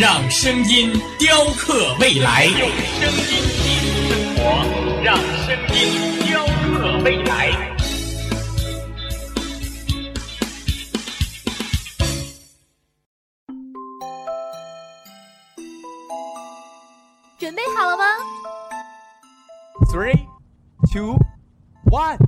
让声音雕刻未来，用声音记录生活，让声音雕刻未来。准备好了吗？Three, two, one.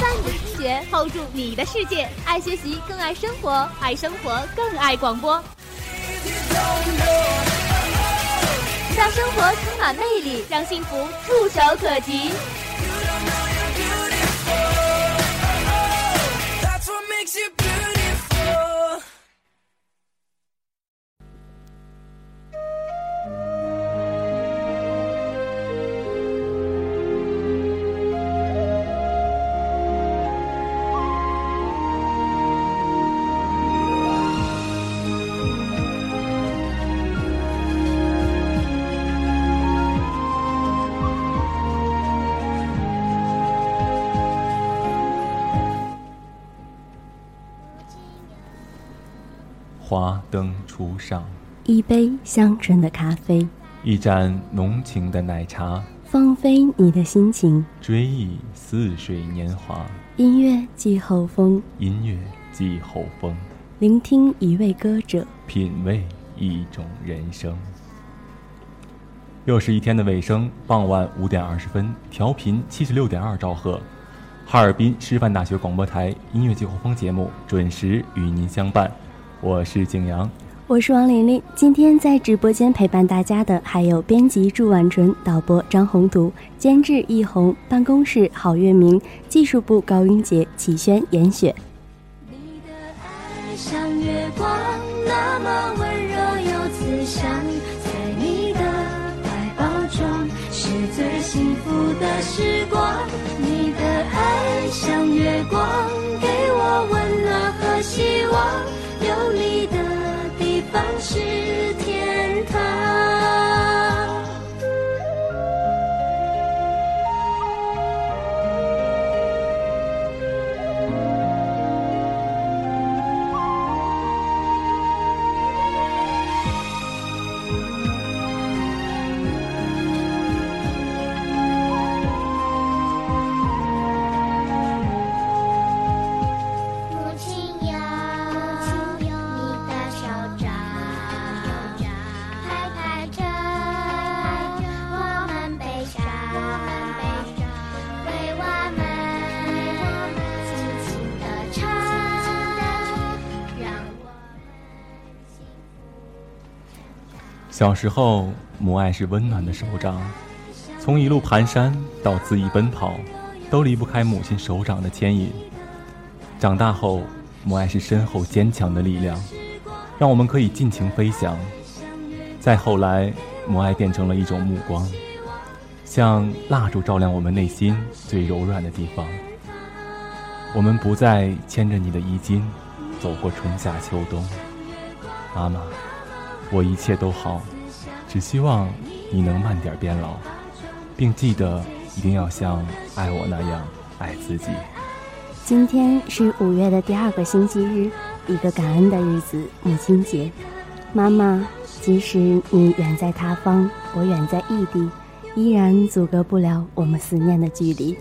在你听觉，hold 住你的世界。爱学习，更爱生活；爱生活，更爱广播。让生活充满魅力，让幸福触手可及。灯初上，一杯香醇的咖啡，一盏浓情的奶茶，放飞你的心情，追忆似水年华。音乐季候风，音乐季候风，聆听一位歌者，品味一种人生。又是一天的尾声，傍晚五点二十分，调频七十六点二兆赫，哈尔滨师范大学广播台音乐季候风节目准时与您相伴。我是景阳，我是王琳琳。今天在直播间陪伴大家的还有编辑祝婉纯、导播张宏图、监制易红、办公室郝月明、技术部高云杰、启轩、严雪。你的爱像月光，那么温柔又慈祥，在你的怀抱中是最幸福的时光。你的爱像月光，小时候，母爱是温暖的手掌，从一路蹒跚到恣意奔跑，都离不开母亲手掌的牵引。长大后，母爱是深厚坚强的力量，让我们可以尽情飞翔。再后来，母爱变成了一种目光，像蜡烛照亮我们内心最柔软的地方。我们不再牵着你的衣襟，走过春夏秋冬，妈妈。我一切都好，只希望你能慢点变老，并记得一定要像爱我那样爱自己。今天是五月的第二个星期日，一个感恩的日子——母亲节。妈妈，即使你远在他方，我远在异地，依然阻隔不了我们思念的距离。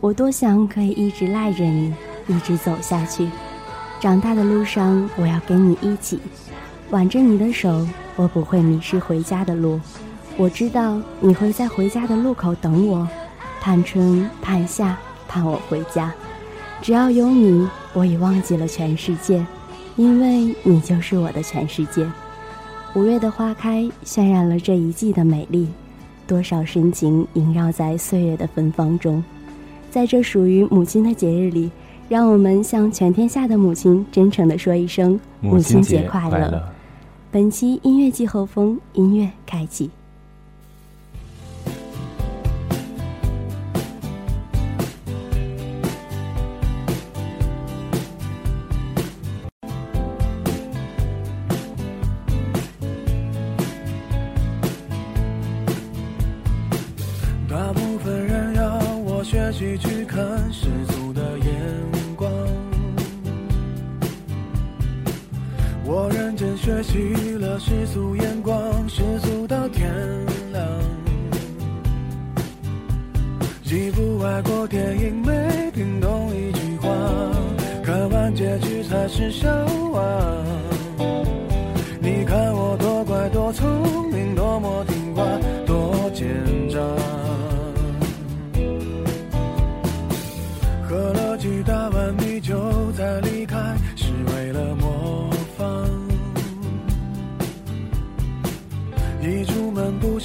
我多想可以一直赖着你，一直走下去。长大的路上，我要跟你一起，挽着你的手，我不会迷失回家的路。我知道你会在回家的路口等我，盼春盼夏，盼我回家。只要有你，我已忘记了全世界，因为你就是我的全世界。五月的花开渲染了这一季的美丽，多少深情萦绕在岁月的芬芳中。在这属于母亲的节日里。让我们向全天下的母亲真诚地说一声母亲节快乐。本期音乐季后风音乐开启。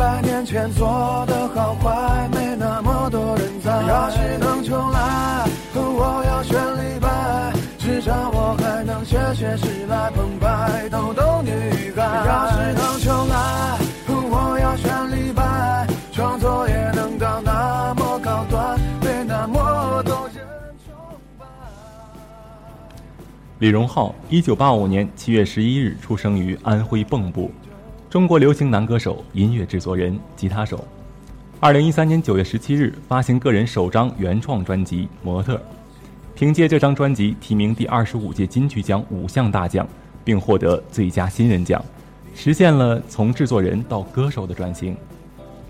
百年前做的好坏，没那么多人在。要是能重来，我要选李白，至少我还能写写诗来澎湃逗逗女孩。要是能重来，我要选李白，创作也能到那么高端，被那么多人崇拜。李荣浩，一九八五年七月十一日出生于安徽蚌埠。中国流行男歌手、音乐制作人、吉他手。二零一三年九月十七日发行个人首张原创专辑《模特》，凭借这张专辑提名第二十五届金曲奖五项大奖，并获得最佳新人奖，实现了从制作人到歌手的转型。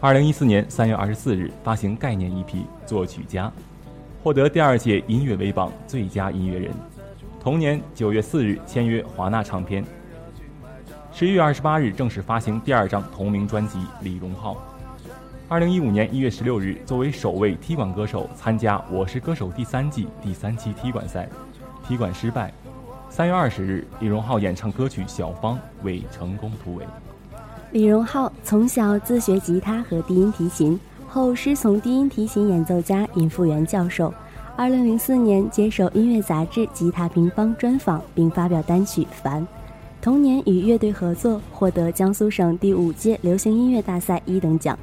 二零一四年三月二十四日发行概念 EP《作曲家》，获得第二届音乐微榜最佳音乐人。同年九月四日签约华纳唱片。十一月二十八日正式发行第二张同名专辑《李荣浩》。二零一五年一月十六日，作为首位踢馆歌手参加《我是歌手》第三季第三期踢馆赛，踢馆失败。三月二十日，李荣浩演唱歌曲《小芳》为成功突围。李荣浩从小自学吉他和低音提琴，后师从低音提琴演奏家尹复元教授。二零零四年接受音乐杂志《吉他平方》专访，并发表单曲《烦》。同年与乐队合作，获得江苏省第五届流行音乐大赛一等奖。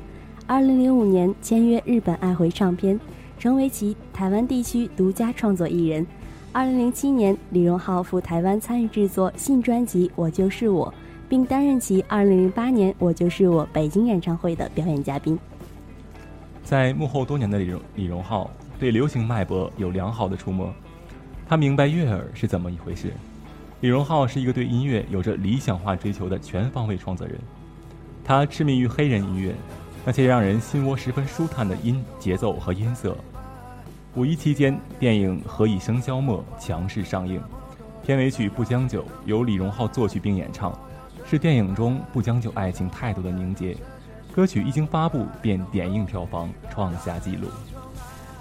二零零五年签约日本爱回唱片，成为其台湾地区独家创作艺人。二零零七年，李荣浩赴台湾参与制作新专辑《我就是我》，并担任其二零零八年《我就是我》北京演唱会的表演嘉宾。在幕后多年的李荣李荣浩，对流行脉搏有良好的触摸，他明白悦耳是怎么一回事。李荣浩是一个对音乐有着理想化追求的全方位创作人，他痴迷于黑人音乐，那些让人心窝十分舒坦的音节奏和音色。五一期间，电影《何以笙箫默》强势上映，片尾曲《不将就》由李荣浩作曲并演唱，是电影中不将就爱情态度的凝结。歌曲一经发布便点映票房，创下纪录。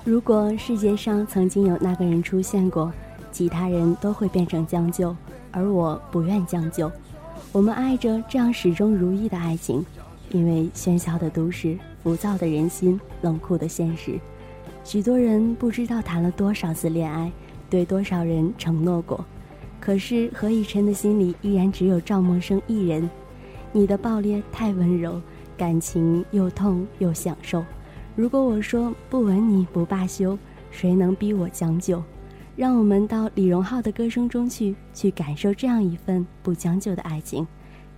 如果世界上曾经有那个人出现过。其他人都会变成将就，而我不愿将就。我们爱着这样始终如一的爱情，因为喧嚣的都市、浮躁的人心、冷酷的现实，许多人不知道谈了多少次恋爱，对多少人承诺过。可是何以琛的心里依然只有赵默笙一人。你的爆裂太温柔，感情又痛又享受。如果我说不吻你不罢休，谁能逼我将就？让我们到李荣浩的歌声中去，去感受这样一份不将就的爱情。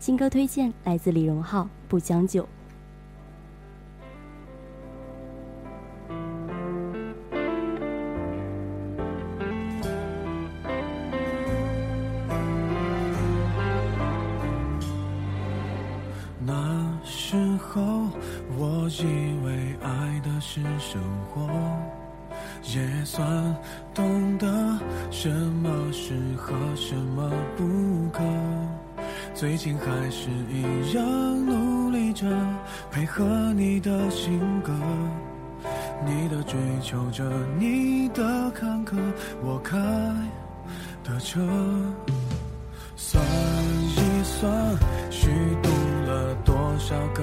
新歌推荐来自李荣浩，《不将就》。最近还是一样努力着，配合你的性格，你的追求者，你的坎坷，我开的车。算一算，虚度了多少个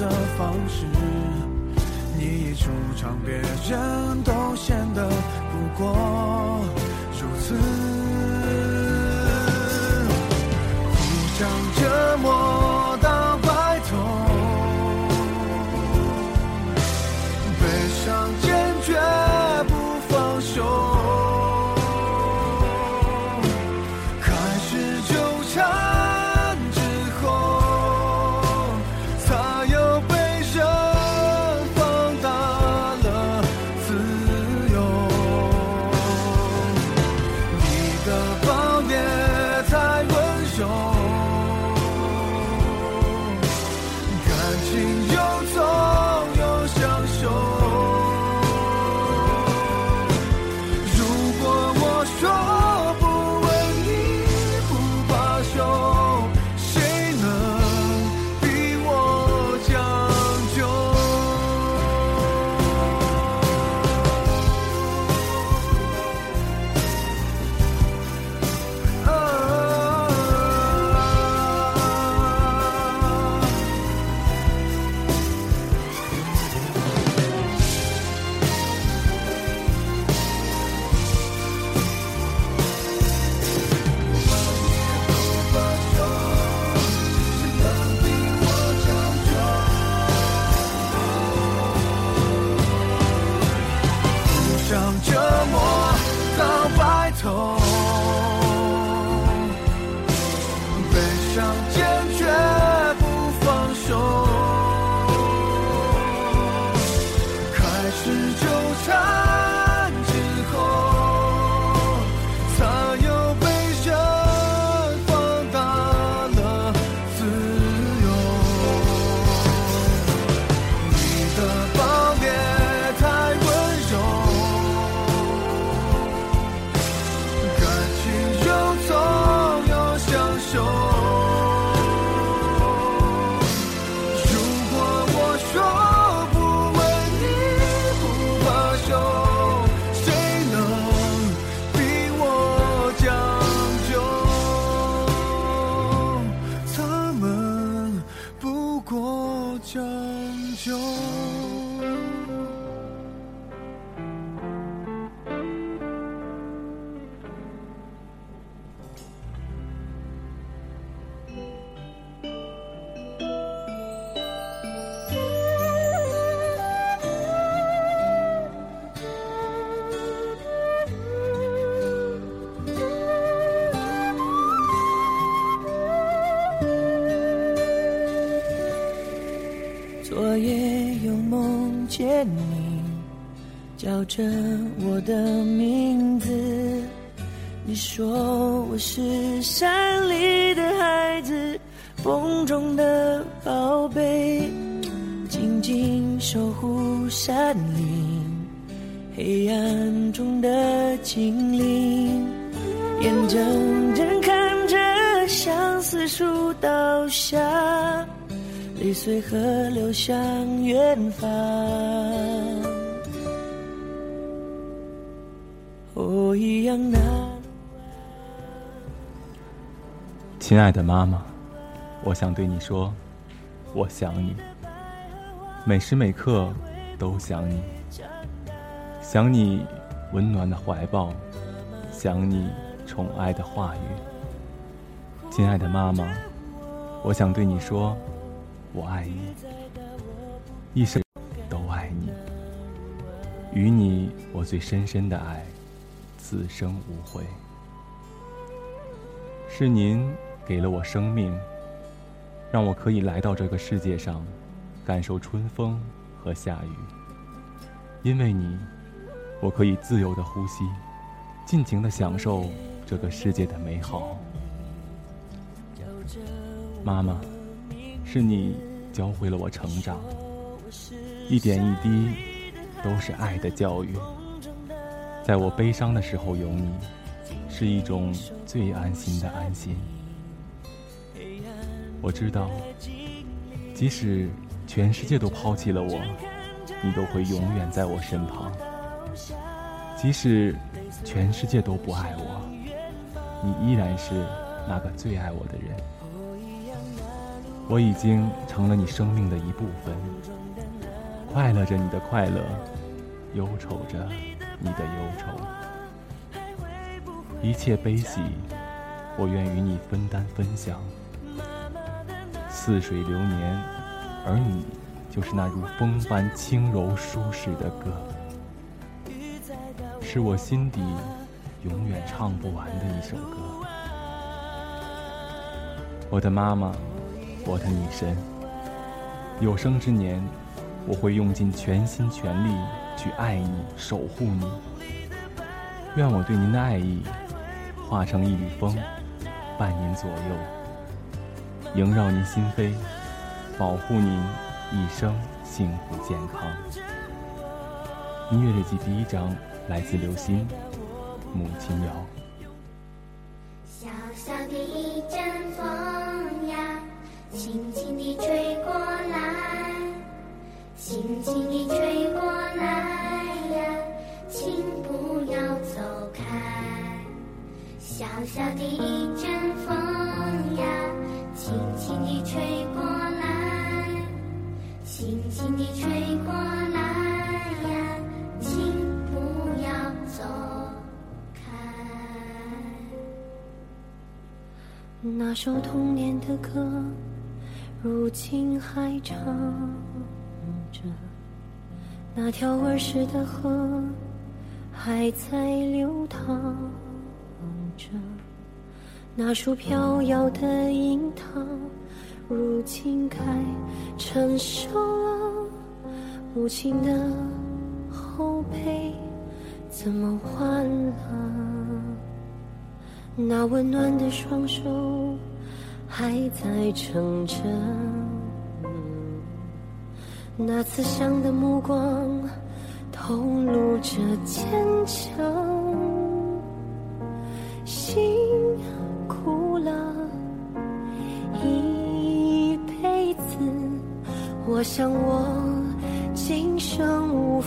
的方式。你一出场，别人都显得不过向远方。哦，一样那。亲爱的妈妈，我想对你说，我想你，每时每刻都想你，想你温暖的怀抱，想你宠爱的话语。亲爱的妈妈，我想对你说。我爱你，一生都爱你。与你，我最深深的爱，此生无悔。是您给了我生命，让我可以来到这个世界上，感受春风和夏雨。因为你，我可以自由的呼吸，尽情的享受这个世界的美好。妈妈。是你教会了我成长，一点一滴都是爱的教育。在我悲伤的时候有你，是一种最安心的安心。我知道，即使全世界都抛弃了我，你都会永远在我身旁。即使全世界都不爱我，你依然是那个最爱我的人。我已经成了你生命的一部分，快乐着你的快乐，忧愁着你的忧愁，一切悲喜，我愿与你分担分享。似水流年，而你就是那如风般轻柔舒适的歌，是我心底永远唱不完的一首歌。我的妈妈。我的女神，有生之年，我会用尽全心全力去爱你、守护你。愿我对您的爱意化成一缕风，伴您左右，萦绕您心扉，保护您一生幸福健康。音乐日记第一章来自刘星，《母亲谣》。如今还唱着，那条儿时的河还在流淌着，那树飘摇的樱桃如今开成熟了，母亲的后背怎么换了？那温暖的双手。还在撑着，那慈祥的目光透露着坚强。辛苦了一辈子，我想我今生无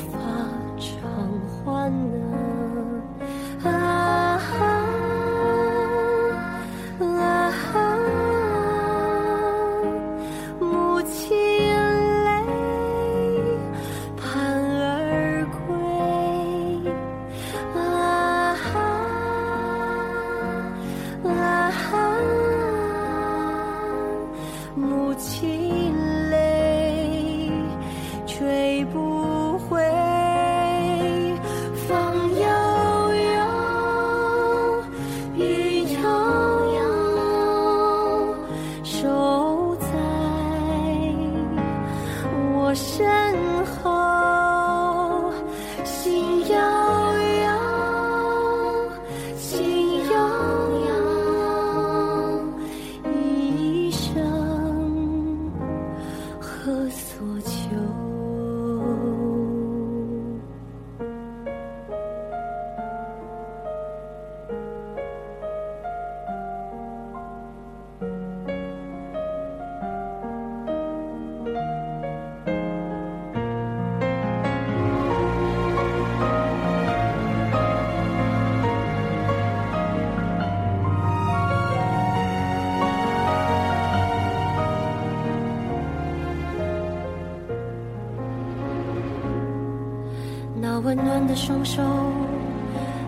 的双手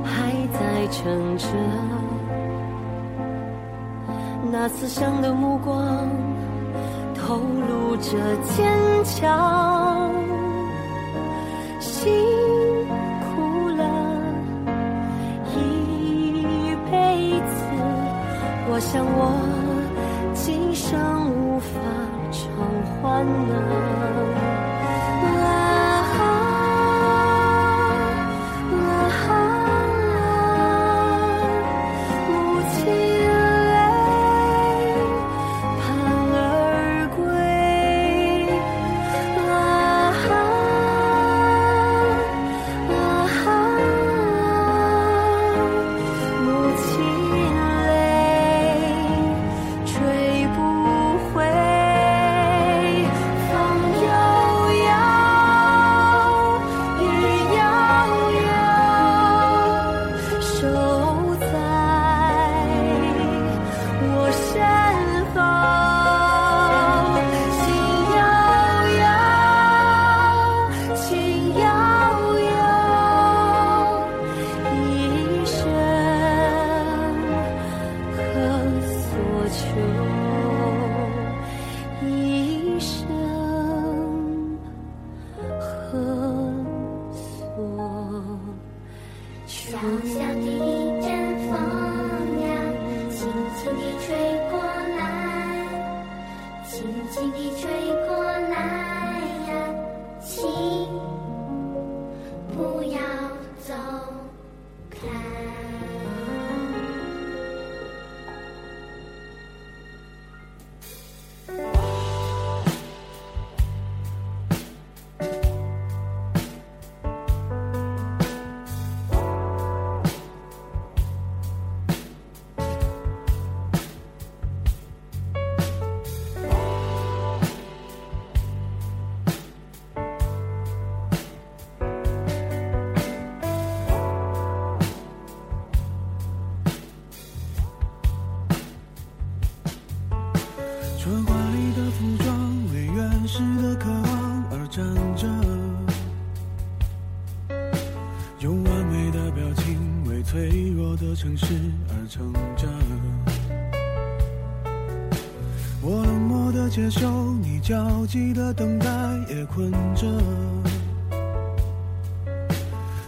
还在撑着，那慈祥的目光透露着坚强。辛苦了一辈子，我想我今生无法偿还了。焦急的等待，也困着，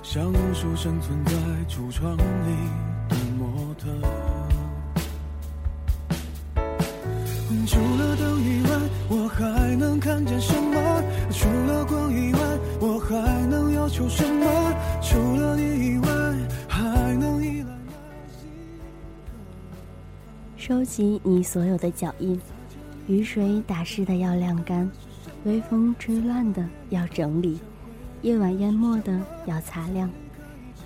像无数生存在橱窗里的模特。除了灯以外，我还能看见什么？除了光以外，我还能要求什么？除了你以外，还能依赖哪些？收集你所有的脚印，雨水打湿的要晾干，微风吹乱的要整理，夜晚淹没的要擦亮。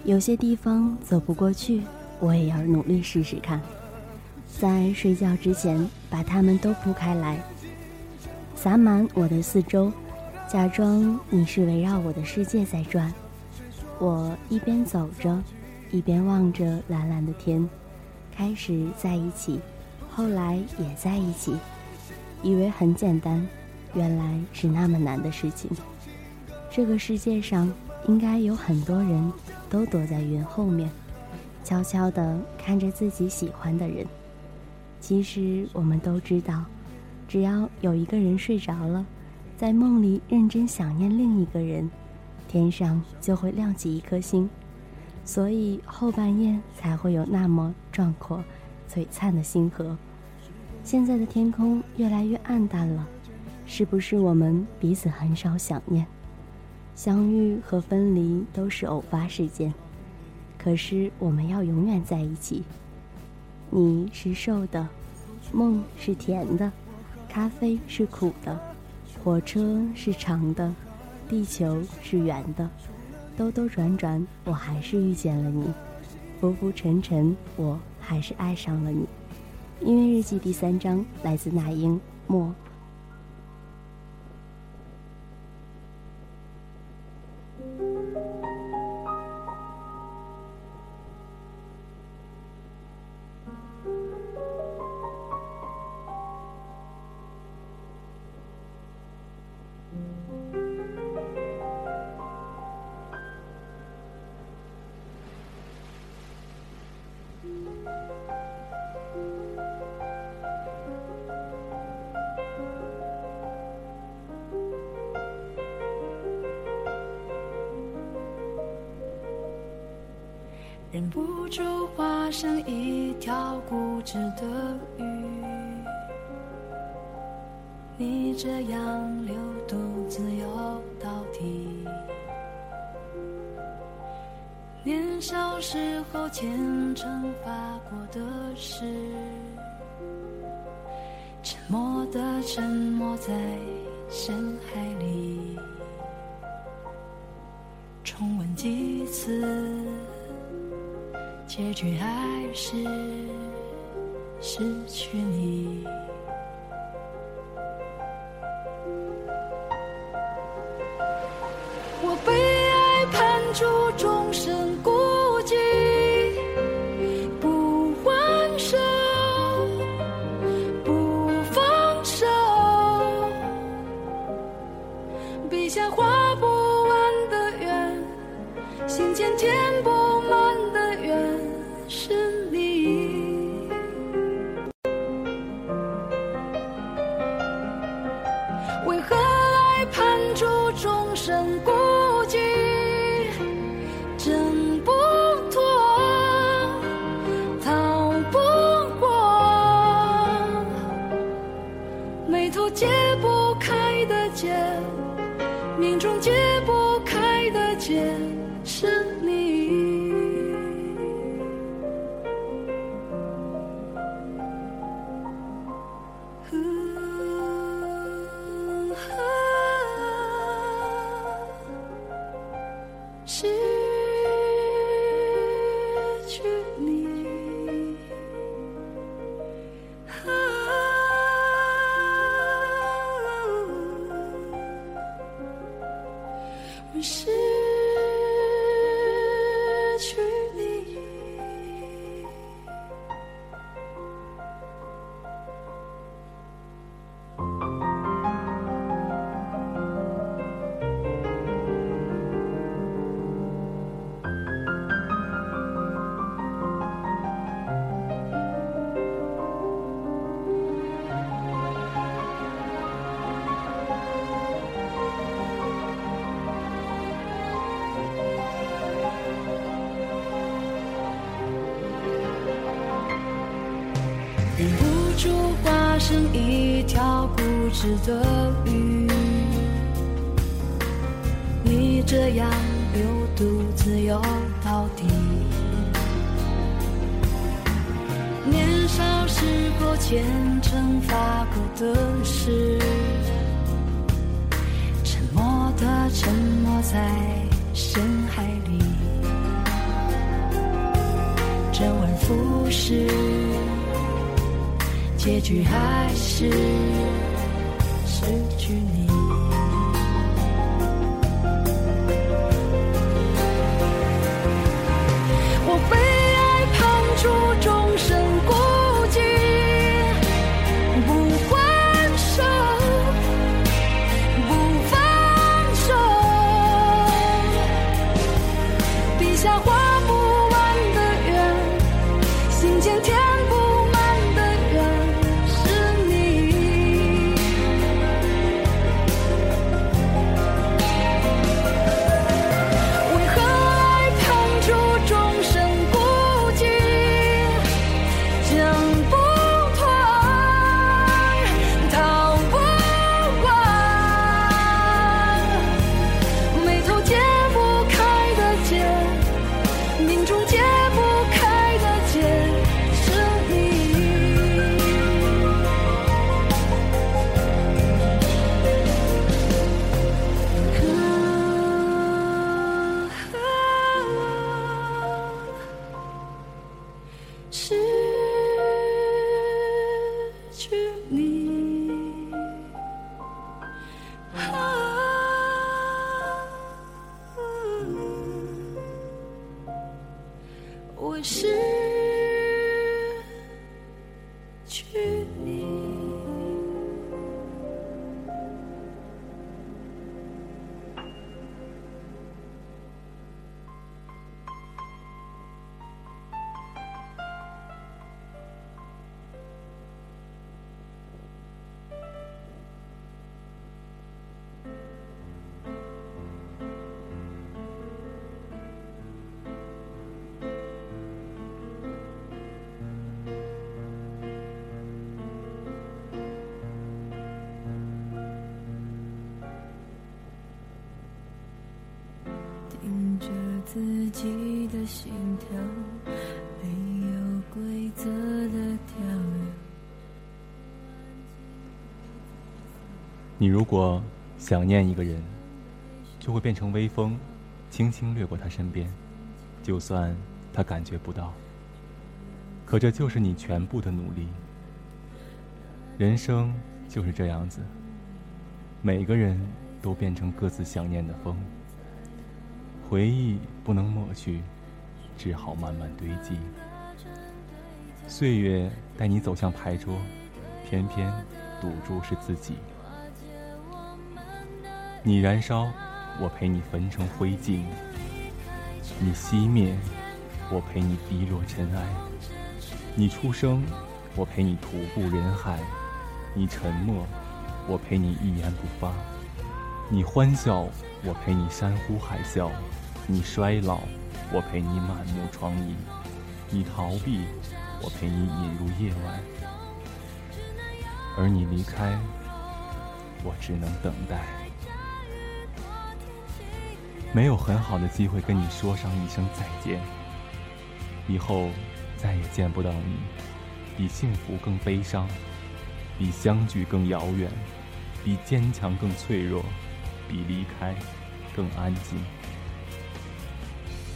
有些地方走不过去，我也要努力试试看。在睡觉之前，把它们都铺开来，洒满我的四周，假装你是围绕我的世界在转。我一边走着，一边望着蓝蓝的天，开始在一起，后来也在一起，以为很简单，原来是那么难的事情。这个世界上应该有很多人都躲在云后面，悄悄地看着自己喜欢的人。其实我们都知道，只要有一个人睡着了，在梦里认真想念另一个人，天上就会亮起一颗星，所以后半夜才会有那么壮阔、璀璨的星河。现在的天空越来越暗淡了，是不是我们彼此很少想念？相遇和分离都是偶发事件，可是我们要永远在一起。你是瘦的，梦是甜的，咖啡是苦的，火车是长的，地球是圆的，兜兜转转，我还是遇见了你；浮浮沉沉，我还是爱上了你。音乐日记第三章，来自那英莫。条固执的鱼，你这样流独自游到底。年少时候虔诚发过的誓，沉默的沉没在深海里，重温几次。结局还是失去你。固执的鱼，你这样流独自游到底。年少时候虔诚发过的誓，沉默的沉没在深海里，周而复始。结局还是失去你如果想念一个人，就会变成微风，轻轻掠过他身边，就算他感觉不到。可这就是你全部的努力。人生就是这样子，每个人都变成各自想念的风。回忆不能抹去，只好慢慢堆积。岁月带你走向牌桌，偏偏赌注是自己。你燃烧，我陪你焚成灰烬；你熄灭，我陪你滴落尘埃；你出生，我陪你徒步人海；你沉默，我陪你一言不发；你欢笑，我陪你山呼海啸；你衰老，我陪你满目疮痍；你逃避，我陪你引入夜晚；而你离开，我只能等待。没有很好的机会跟你说上一声再见，以后再也见不到你，比幸福更悲伤，比相聚更遥远，比坚强更脆弱，比离开更安静。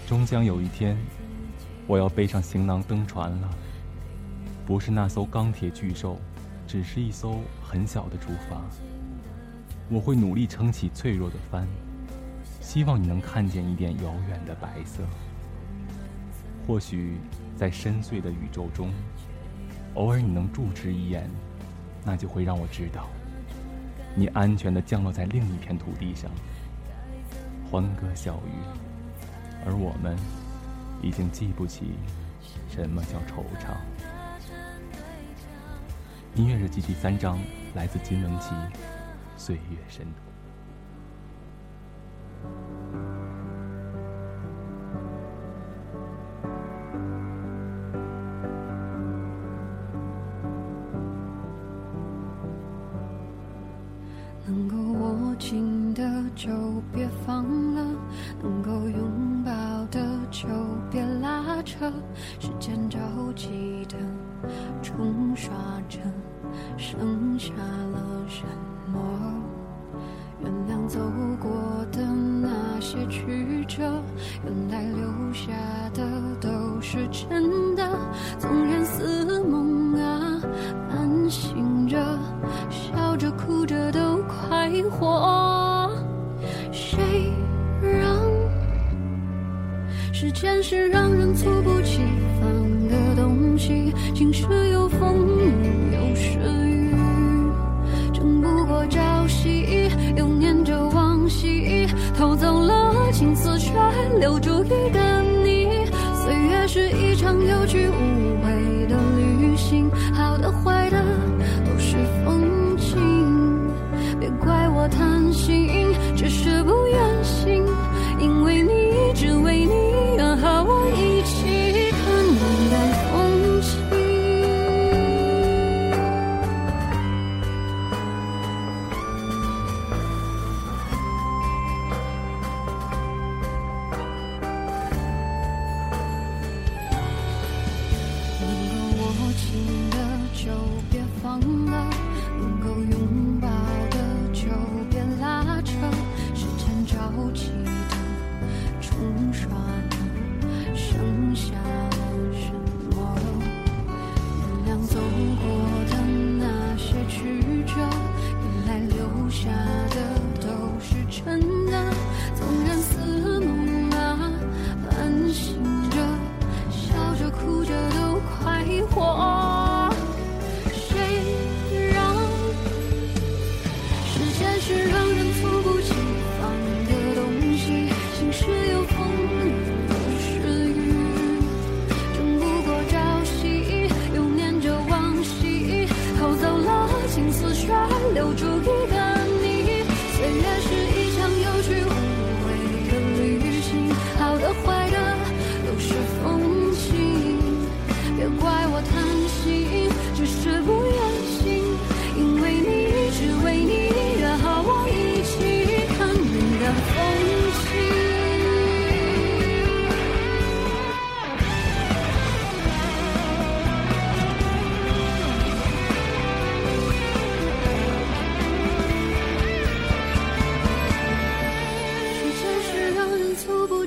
终将有一天，我要背上行囊登船了，不是那艘钢铁巨兽，只是一艘很小的竹筏。我会努力撑起脆弱的帆。希望你能看见一点遥远的白色。或许在深邃的宇宙中，偶尔你能注视一眼，那就会让我知道，你安全地降落在另一片土地上，欢歌笑语，而我们已经记不起什么叫惆怅。音乐日记第三章来自金玟岐，《岁月深途》。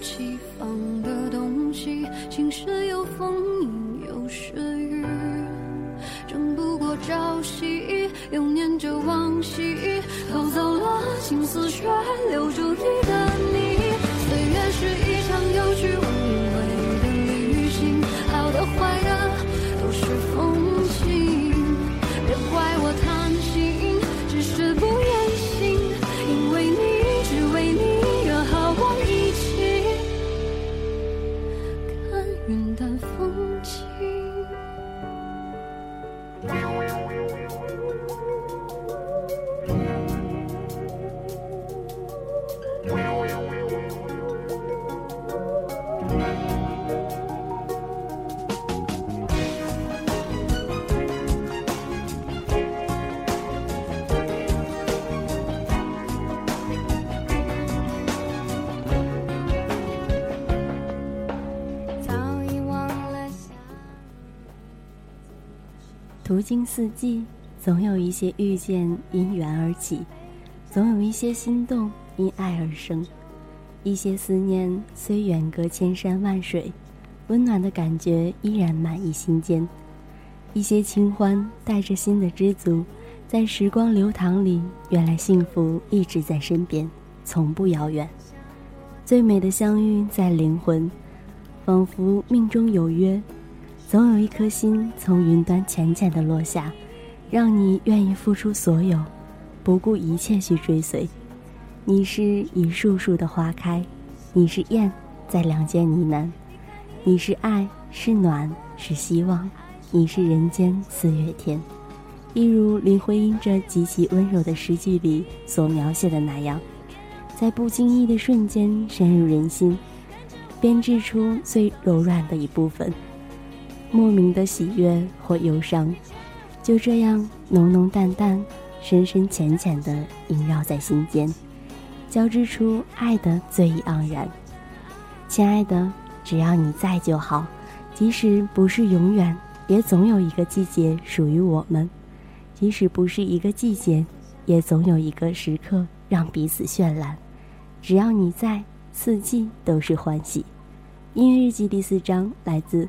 起放的东西晴时有风阴有时雨。争不过朝夕又念着往昔偷走了青丝却留住一个途经四季，总有一些遇见因缘而起，总有一些心动因爱而生，一些思念虽远隔千山万水，温暖的感觉依然满溢心间。一些清欢带着新的知足，在时光流淌里，原来幸福一直在身边，从不遥远。最美的相遇在灵魂，仿佛命中有约，总有一颗心从云端浅浅的落下，让你愿意付出所有，不顾一切去追随。你是一束束的花开，你是燕在梁间呢喃，你是爱，是暖，是希望，你是人间四月天。一如林徽因这极其温柔的诗句里所描写的那样，在不经意的瞬间深入人心，编织出最柔软的一部分。莫名的喜悦或忧伤，就这样浓浓淡淡、深深浅浅的萦绕在心间，交织出爱的醉意盎然。亲爱的，只要你在就好，即使不是永远，也总有一个季节属于我们；即使不是一个季节，也总有一个时刻让彼此绚烂。只要你在，四季都是欢喜。音乐日记第四章来自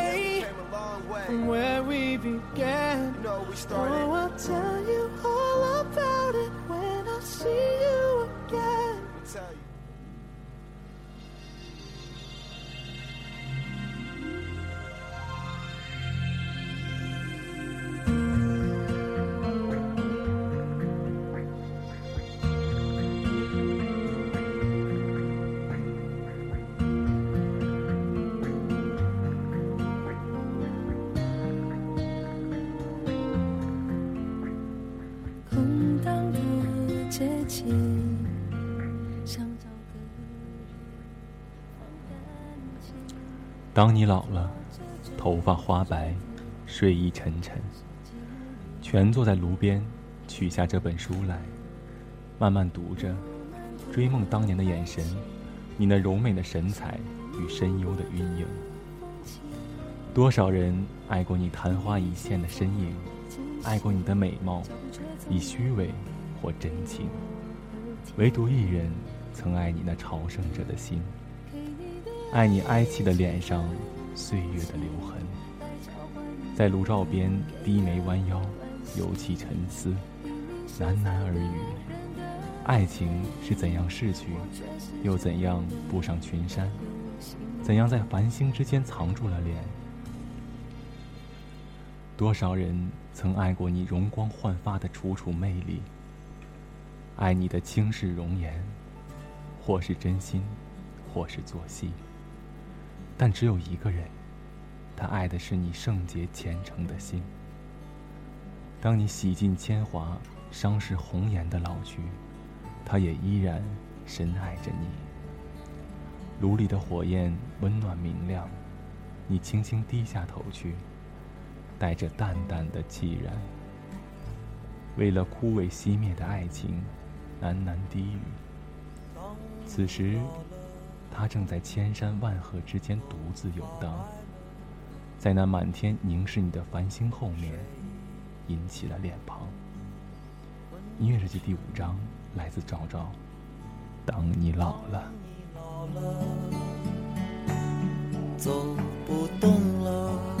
from where we began. Oh, I'll tell you all about it when I see you again. “当你老了，头发花白，睡意沉沉，蜷坐在炉边，取下这本书来，慢慢读着，追梦当年的眼神，你那柔美的神采与深幽的晕影。多少人爱过你昙花一现的身影，爱过你的美貌，以虚伪或真情，唯独一人曾爱你那朝圣者的心。爱你哀戚的脸上岁月的留痕，在炉灶边低眉弯腰，尤其沉思，喃喃耳语：爱情是怎样逝去，又怎样步上群山？怎样在繁星之间藏住了脸？多少人曾爱过你容光焕发的楚楚魅力，爱你的倾世容颜，或是真心，或是作戏。但只有一个人，他爱的是你圣洁虔诚的心。当你洗尽铅华，伤逝红颜的老去，他也依然深爱着你。炉里的火焰温暖明亮，你轻轻低下头去。带着淡淡的凄然，为了枯萎熄灭的爱情，喃喃低语。此时，他正在千山万壑之间独自游荡，在那满天凝视你的繁星后面，引起了脸庞。音乐日记第五章来自赵赵。当你老了，走不动了。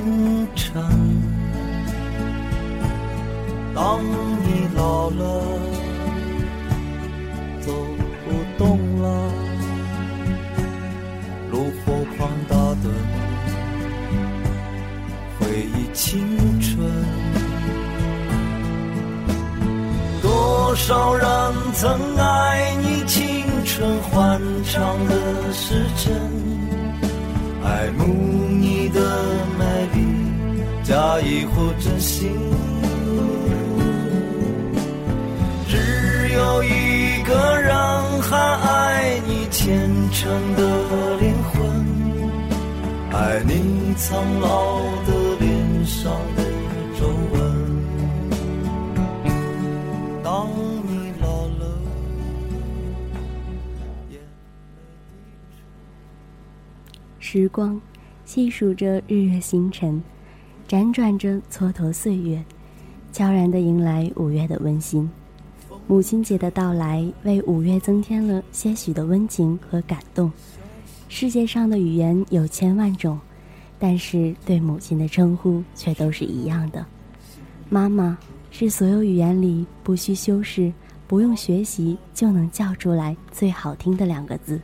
昏沉。光细数着日月星辰，辗转着蹉跎岁月，悄然地迎来五月的温馨。母亲节的到来，为五月增添了些许的温情和感动。世界上的语言有千万种，但是对母亲的称呼却都是一样的。妈妈是所有语言里不需修饰、不用学习就能叫出来最好听的两个字。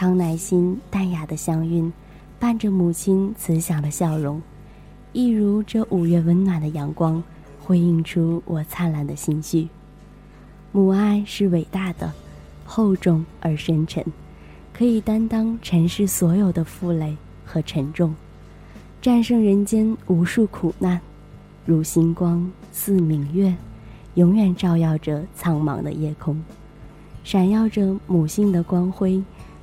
康乃馨淡雅的香韵，伴着母亲慈祥的笑容，一如这五月温暖的阳光，辉映出我灿烂的心绪。母爱是伟大的，厚重而深沉，可以担当尘世所有的负累和沉重，战胜人间无数苦难，如星光似明月，永远照耀着苍茫的夜空。闪耀着母性的光辉，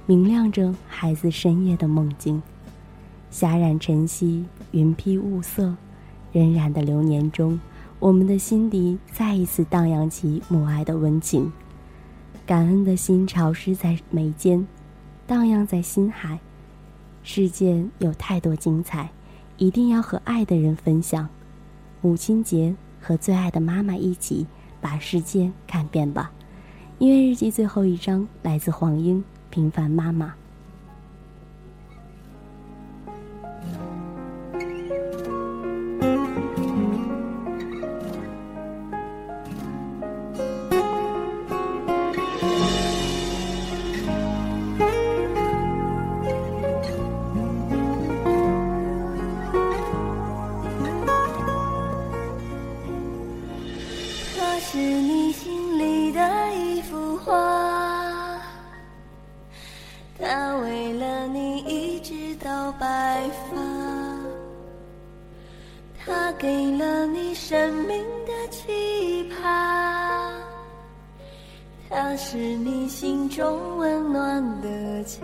明亮着孩子深夜的梦境。霞染晨曦，云披雾色，荏苒的流年中，我们的心底再一次荡漾起母爱的温情。感恩的心潮湿在眉间，荡漾在心海。世界有太多精彩，一定要和爱的人分享。母亲节，和最爱的妈妈一起把世界看遍吧。音乐日记最后一章来自黄英，《平凡妈妈》。白发，它给了你生命的期盼，它是你心中温暖的家。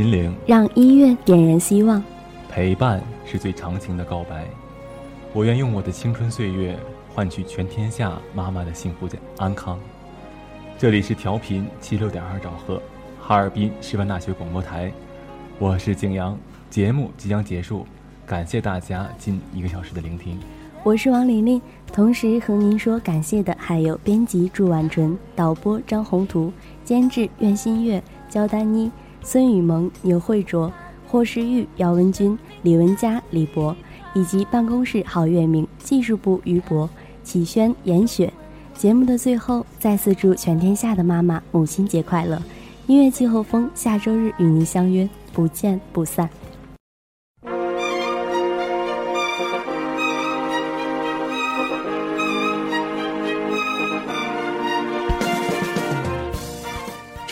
心灵，让音乐点燃希望。陪伴是最长情的告白。我愿用我的青春岁月换取全天下妈妈的幸福安康。这里是调频七六点二兆赫，哈尔滨师范大学广播台，我是景阳。节目即将结束，感谢大家近一个小时的聆听。我是王琳琳，同时和您说感谢的还有编辑祝婉纯、导播张宏图、监制苑新月、焦丹妮、孙雨萌、牛慧卓、霍世玉、姚文君、李文佳、李博，以及办公室郝月明、技术部于博、启轩、严雪。节目的最后，再次祝全天下的妈妈母亲节快乐！音乐季候风下周日与您相约，不见不散。